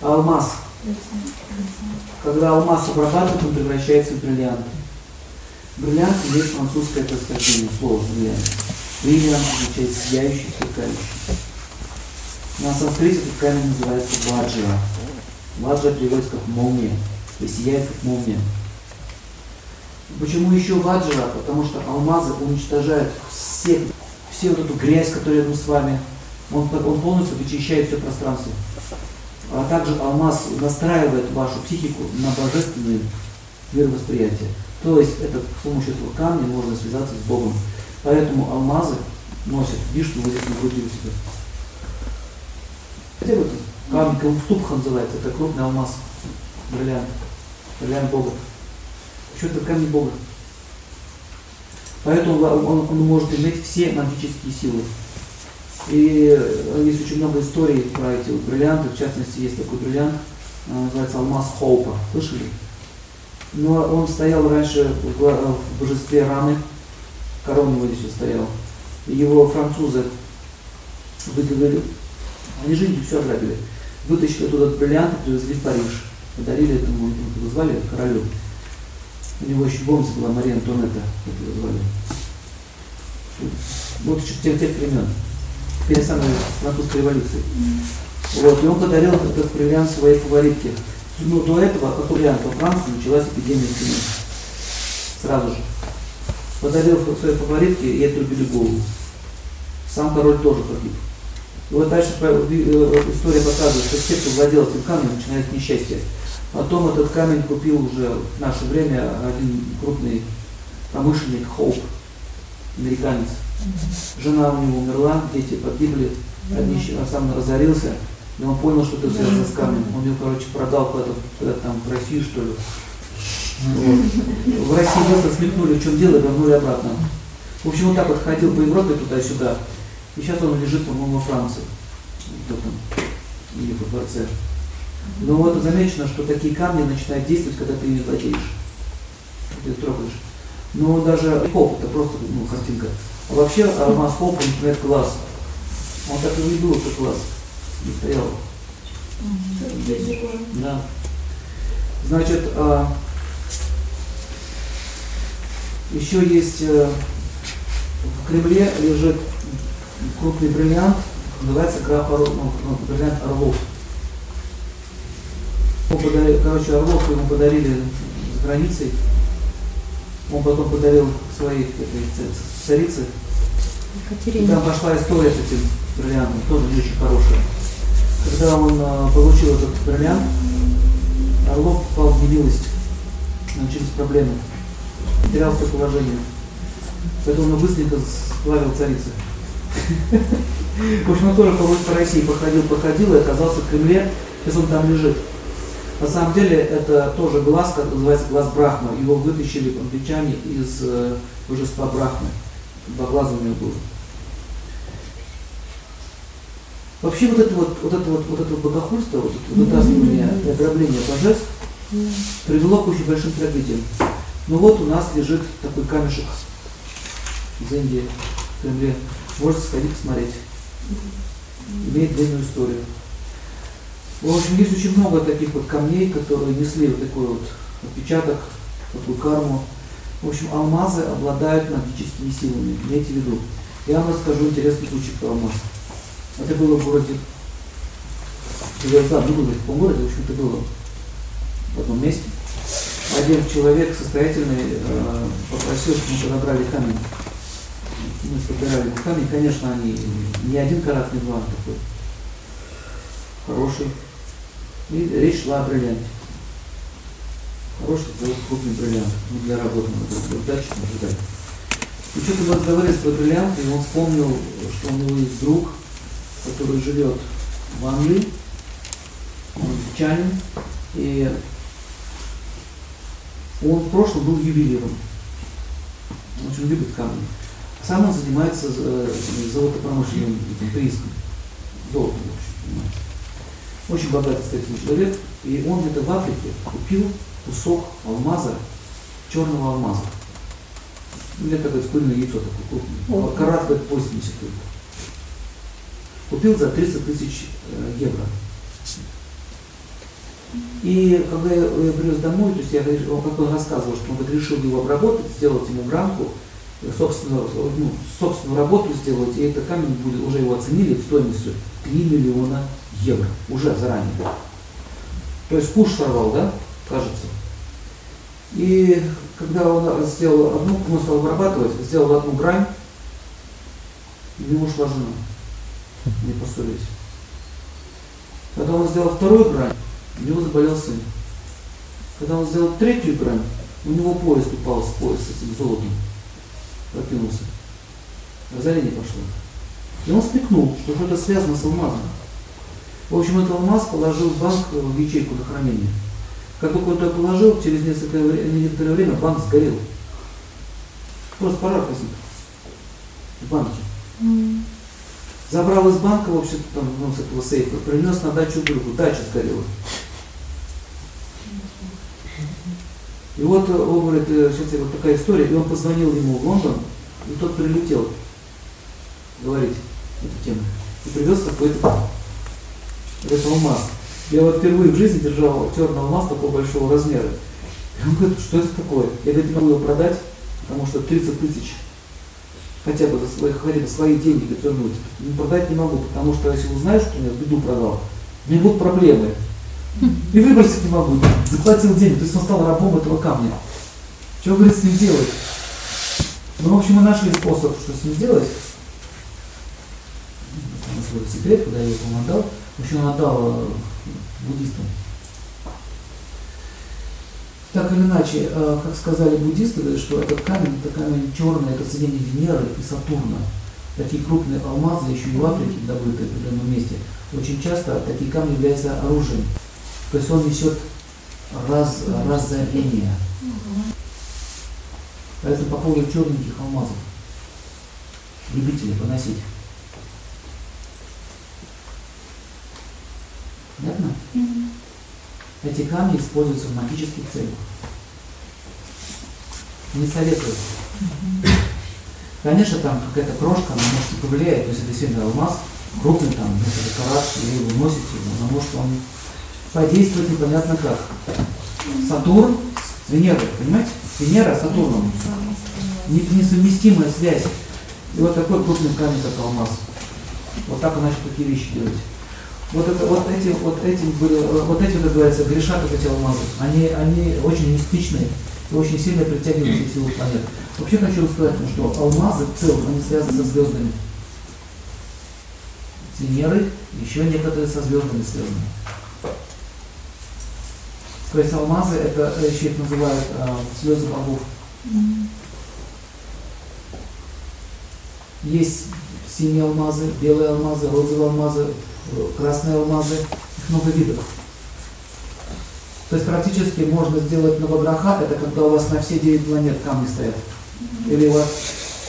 Алмаз. Когда алмаз обрабатывают, он превращается в бриллиант. Бриллиант есть французское происхождение, слово бриллиант. Бриллиант означает сияющий, сверкающий. На санскрите этот камень называется ваджра. Ваджра переводится как молния, то есть сияет как молния. Почему еще ваджра? Потому что алмазы уничтожают все, все вот эту грязь, которая рядом с вами. Он, он полностью вычищает все пространство. А также алмаз настраивает вашу психику на божественное мировосприятие. То есть это, с помощью этого камня можно связаться с Богом. Поэтому алмазы носят вишню вот здесь на груди у себя. Где вот камень Кауступха называется, это крупный алмаз, бриллиант, бриллиант Бога. Что это камень Бога? Поэтому он, он может иметь все магические силы. И есть очень много историй про эти вот бриллианты, в частности, есть такой бриллиант, называется алмаз Хоупа. Слышали? Но он стоял раньше в, в божестве Рамы, корона его здесь стоял. И его французы выговорили, они жили все ограбили. Вытащили оттуда бриллианты, привезли в Париж. Подарили этому, этому звали, королю. У него еще бомба была Мария Антуанетта, как его звали. Вот еще тех, тех времен, перед самой французской революцией. Вот, и он подарил этот бриллиант своей фаворитке. Но до этого, как вариант, во Франции началась эпидемия чумы. Сразу же. Подарил своей фаворитке, и убили голову. Сам король тоже погиб. И вот дальше история показывает, что все, кто владел этим камнем, начинает несчастье. Потом этот камень купил уже в наше время один крупный промышленник Хоуп, американец. Жена у него умерла, дети погибли, один сам разорился, и он понял, что это связано с камнем. Он ее, короче, продал куда-то, куда там, в Россию, что ли. Вот. В России просто смекнули, в чем дело, и вернули обратно. В общем, вот так вот ходил по Европе туда-сюда. И сейчас он лежит, по-моему, во Франции. Там, или во дворце. Но вот замечено, что такие камни начинают действовать, когда ты ими владеешь. Ты их трогаешь. Но даже хоп, это просто ну, картинка. Вообще алмаз хоп, например, класс. Он так и был, что класс. Не стоял. Да. Значит, а, еще есть а, в Кремле лежит крупный бриллиант, называется граф Орлов, ну, ну, бриллиант Орлов. Подарили, короче, Орлов ему подарили с границей. Он потом подарил своей этой, царице. И там пошла история с этим бриллиантом, тоже не очень хорошая. Когда он а, получил этот бриллиант, Орлов попал в немилость, начались проблемы, потерял все положение. Поэтому он быстренько сплавил царицы. В общем, он тоже по России походил, походил и оказался в Кремле, сейчас он там лежит. На самом деле это тоже глаз, как называется глаз Брахма. Его вытащили англичане из э, божества Брахмы. Два глаза него было. Вообще вот это вот, вот это вот, вот это богохульство, вот это вытаскивание и ограбление божеств привело к очень большим трагедиям. Ну вот у нас лежит такой камешек из Индии, в Кремле. Можете сходить посмотреть. Имеет длинную историю. В общем, есть очень много таких вот камней, которые несли вот такой вот отпечаток, такую карму. В общем, алмазы обладают магическими силами. Имейте в виду. Я вам расскажу интересный случай про алмаз. Это было в городе, да, не буду в каком городе, в общем, это было в одном месте. Один человек состоятельный э, попросил, чтобы мы подобрали камень. Мы собирали камень, конечно, они не один карат, не два, а такой хороший. И речь шла о бриллианте. Хороший, крупный бриллиант. Ну, для работы надо удачи ожидать. И что-то мы разговаривали про бриллиант, и он вспомнил, что у него есть друг, который живет в Англии, он англичанин, и он в прошлом был ювелиром. Он очень любит камни. Сам он занимается э, золотопромышленным прииском. Золотом, в общем, понимаете очень богатый статный человек, и он где-то в Африке купил кусок алмаза, черного алмаза. У меня такое куриное яйцо такое крупное. Карат 80 только. Купил за 300 тысяч э, евро. И когда я, привез домой, то есть я, как он рассказывал, что он решил его обработать, сделать ему грамку, собственную, ну, собственную работу сделать, и этот камень будет, уже его оценили стоимостью 3 миллиона евро, уже заранее. То есть куш сорвал, да, кажется. И когда он сделал одну, он стал обрабатывать, сделал одну грань, и ему ушла жена. Не поссорились. Когда он сделал вторую грань, у него заболел сын. Когда он сделал третью грань, у него поезд упал с пояса с этим золотом прокинулся. Озарение пошло. И он спекнул, что что-то связано с алмазом. В общем, этот алмаз положил в банк в ячейку на хранение. Как только он туда положил, через несколько, некоторое время банк сгорел. Просто пожар возник в банке. Mm. Забрал из банка, в общем, там, ну, с этого сейфа, принес на дачу другу, дача сгорела. И вот э, он говорит, э, сейчас вот такая история, и он позвонил ему в Лондон, и тот прилетел говорить эту тему. И привез какой-то этот алмаз. Я вот впервые в жизни держал черный алмаз такого большого размера. И он говорит, что это такое? Я говорит, могу его продать, потому что 30 тысяч хотя бы за свои, хотя бы свои деньги вернуть. Не продать не могу, потому что если узнаешь, что я беду продал, у меня будут проблемы. И выбросить не могу. Заплатил деньги, то есть он стал рабом этого камня. Что, говорит, с ним делать? Ну, в общем, мы нашли способ, что с ним делать. Это свой секрет, куда я его отдал. В общем, он отдал э, буддистам. Так или иначе, э, как сказали буддисты, что этот камень, это камень черный, это соединение Венеры и Сатурна. Такие крупные алмазы, еще и в Африке добытые в определенном месте, очень часто такие камни являются оружием. То есть он несет раз, разорение. Поэтому по поводу черненьких алмазов. Любители поносить. Эти камни используются в магических целях. Не советую. Конечно, там какая-то крошка, она может повлияет, то есть это действительно алмаз, крупный там, несколько карат, и вы выносите его, но может он подействовать непонятно как. Сатурн с Венерой, понимаете? Венера с Сатурном. Несовместимая связь. И вот такой крупный камень, как алмаз. Вот так начал такие вещи делать. Вот, это, вот эти, вот эти были, вот эти, как говорится, грешат вот эти алмазы. Они, они очень мистичные и очень сильно притягивают силу планет. Вообще хочу сказать, что алмазы в целом, они связаны со звездами. С Венерой, еще некоторые со звездами связаны. То есть алмазы, это еще их называют э, слезы богов. Есть синие алмазы, белые алмазы, розовые алмазы, красные алмазы, их много видов. То есть практически можно сделать новобраха, это когда у вас на все 9 планет камни стоят. Или у вас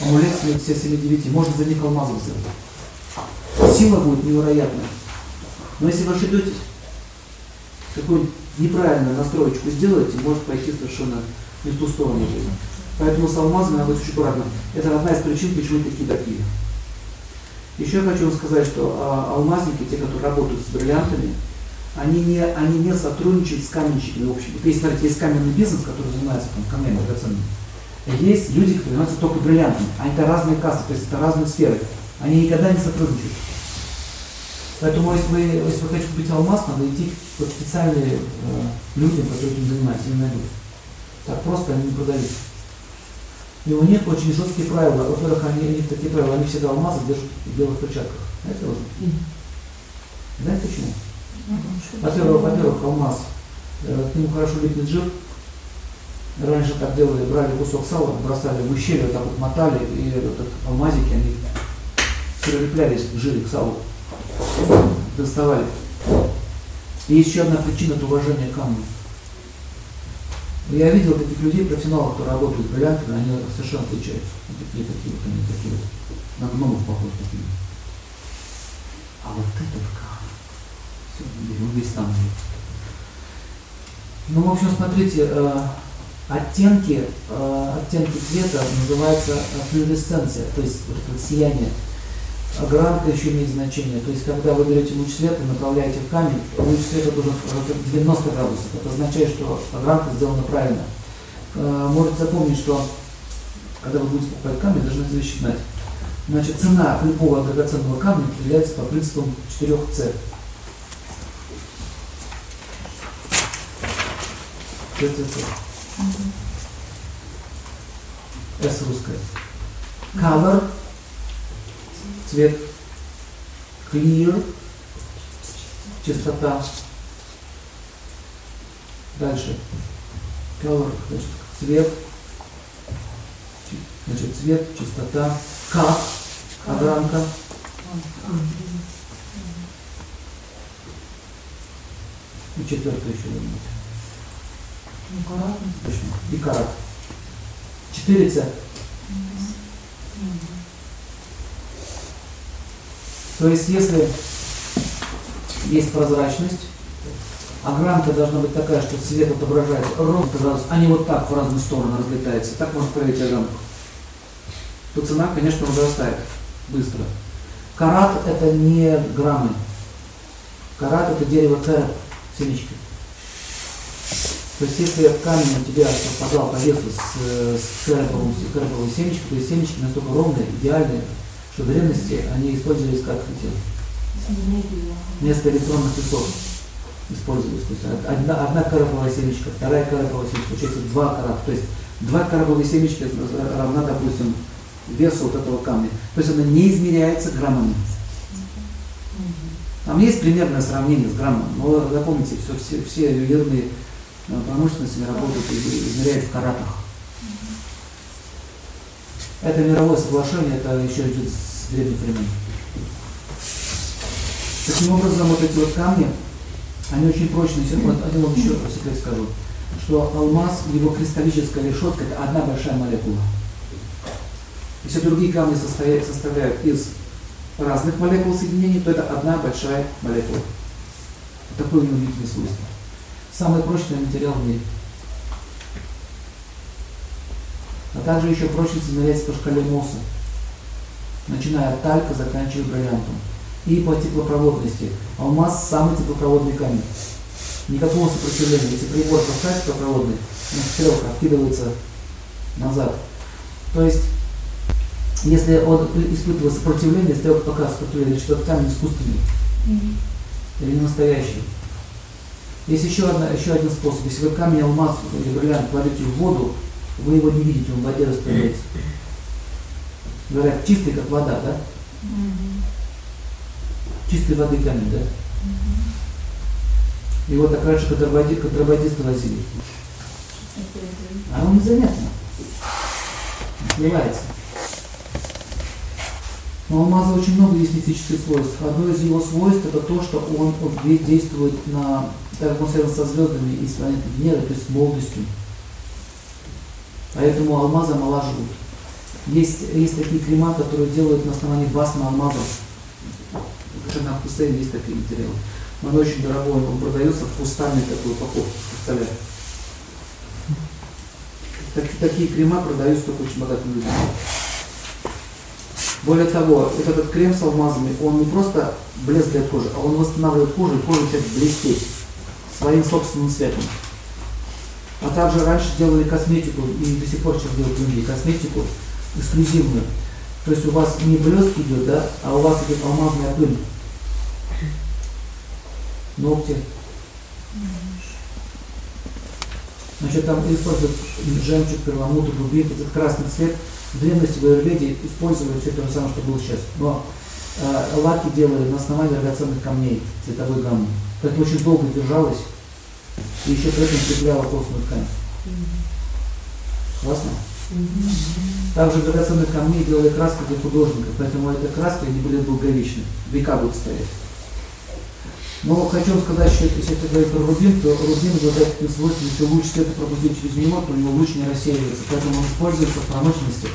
амулет все 7-9, можно за них алмазы сделать. Сила будет невероятная. Но если вы ошибетесь, какую-нибудь неправильную настроечку сделаете, может пойти совершенно не в ту сторону жизни. Поэтому с алмазами надо быть очень аккуратно. Это одна из причин, почему такие такие. Еще хочу сказать, что а, алмазники, те, которые работают с бриллиантами, они не, они не сотрудничают с каменщиками в общем. Есть, смотрите, есть каменный бизнес, который занимается там, камнями драгоценными. Есть люди, которые занимаются только бриллиантами. Они это разные кассы, то есть это разные сферы. Они никогда не сотрудничают. Поэтому, если вы, если вы хотите купить алмаз, надо идти к специальным э, людям, которые этим занимаются, и найдут. Так просто они не продают. И у них очень жесткие правила. Во-первых, они, у них такие правила, они всегда алмазы держат в белых перчатках. Знаете, вот? Знаете почему? Во-первых, во-первых, алмаз, э, к нему хорошо липнет жир. Раньше так делали, брали кусок сала, бросали в ущелье, вот так вот мотали, и этот алмазики, они прилеплялись к жире, к салу доставали. И еще одна причина – это уважение камню. Я видел таких людей, профессионалов, которые работают с бриллиантами, они совершенно отличаются. Вот такие, такие вот они, такие вот, на гномов похожи такие. А вот этот камень, все, он весь там. Ну, в общем, смотрите, э, оттенки, э, оттенки цвета называется флюоресценция, то есть вот это сияние А гранка еще имеет значение. То есть, когда вы берете луч света, направляете в камень, луч света должен 90 градусов. Это означает, что гранка сделана правильно. Э, можете запомнить, что когда вы будете покупать камень, должны эти вещи знать. Значит, цена любого драгоценного камня определяется по принципам 4C. ЦЦЦ. S русская. Color, цвет. Clear, чистота. Дальше. Color, значит, цвет. Значит, цвет, чистота. Как, огранка. И четвертое еще думаете. Точно. И карат. Четыре С. То есть, если есть прозрачность, огранка должна быть такая, что свет отображается ровно градус, а не вот так в разные стороны разлетается. Так можно проверить огранку. То цена, конечно, возрастает быстро. Карат это не граммы. Карат это дерево кэр, семечки. То есть если камень у тебя совпадал по весу с, с кэробовой, кэробовой семечкой, то есть семечки настолько ровные, идеальные, что в древности они использовались как эти, вместо электронных часов использовались. То есть одна, одна карповая семечка, вторая карповая семечка, получается два карата. То есть два карповые семечки равна, допустим, весу вот этого камня. То есть она не измеряется граммами. Там есть примерное сравнение с граммом, но запомните, все, все, все ювелирные промышленностями работают и измеряют в каратах. Это мировое соглашение, это еще идет с древних времен. Таким образом, вот эти вот камни, они очень прочные. Вот один вам еще секрет скажу, что алмаз, его кристаллическая решетка, это одна большая молекула. Если другие камни состоят, составляют из разных молекул соединений, то это одна большая молекула. Такое у удивительное свойство. Самый прочный материал в мире. А также еще прочность измеряется по шкале Мосса, начиная от талька, заканчивая бриллиантом. И по теплопроводности. Алмаз самый теплопроводный камень. Никакого сопротивления. Если прибор поставить теплопроводный, он стрелка откидывается назад. То есть, если он испытывает сопротивление, стрелка показывает сопротивление, что этот камень искусственный. Mm-hmm. Или не настоящий. Есть еще, одна, еще один способ. Если вы камень, алмаз или бриллиант кладете в воду, вы его не видите, он в воде растворяется. Говорят, чистый, как вода, да? Чистой воды камень, да? И вот так раньше контрабандисты, контрабандисты возили. А он незаметно. Смывается. Но у алмаза очень много есть мистических свойств. Одно из его свойств это то, что он действует на, так как он связан со звездами и с планетой Венеры, то есть с молодостью. Поэтому алмазы омолаживают. Есть, есть такие крема, которые делают на основании басма алмазов. Даже на Хусейн есть такие материалы. Но он очень дорогой, он продается в хрустальной такой упаковке, хрусталя. Так, такие крема продаются только очень богатым людям. Более того, вот этот крем с алмазами, он не просто блеск для кожи, а он восстанавливает кожу, и кожа начинает блестеть своим собственным цветом. А также раньше делали косметику, и до сих пор сейчас делают другие, косметику эксклюзивную. То есть у вас не блеск идет, да, а у вас идет алмазная пыль. Ногти. Значит, там используют жемчуг, перламутр, рубин, этот красный цвет – в древности в Аюрведе использовали все то же самое, что было сейчас. Но э, лаки делали на основании драгоценных камней цветовой гаммы. Это очень долго держалось и еще при этом цепляла толстую ткань. Классно? Также драгоценных камней делали краски для художников, поэтому эта краска не были долговечны, века будут стоять. Но хочу сказать, что если это говорить про рубин, то рубин обладает таким свойством, если луч света пропустить через него, то него луч не рассеивается, поэтому он используется в промышленности,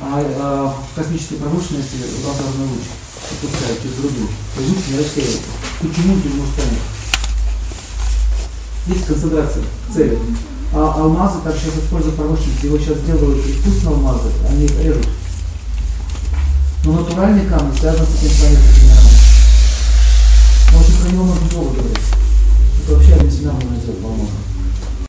а, а в космической промышленности лазерный луч пропускают через рубин, то луч не рассеивается. Почему не станет? Есть концентрация цели. А алмазы так сейчас используют в промышленности, его сейчас делают искусственные алмазы, они их режут. Но натуральный камень связан с этим планетой генералом. Может, про него можно долго говорить. Это вообще один семинар можно сделать, по-моему.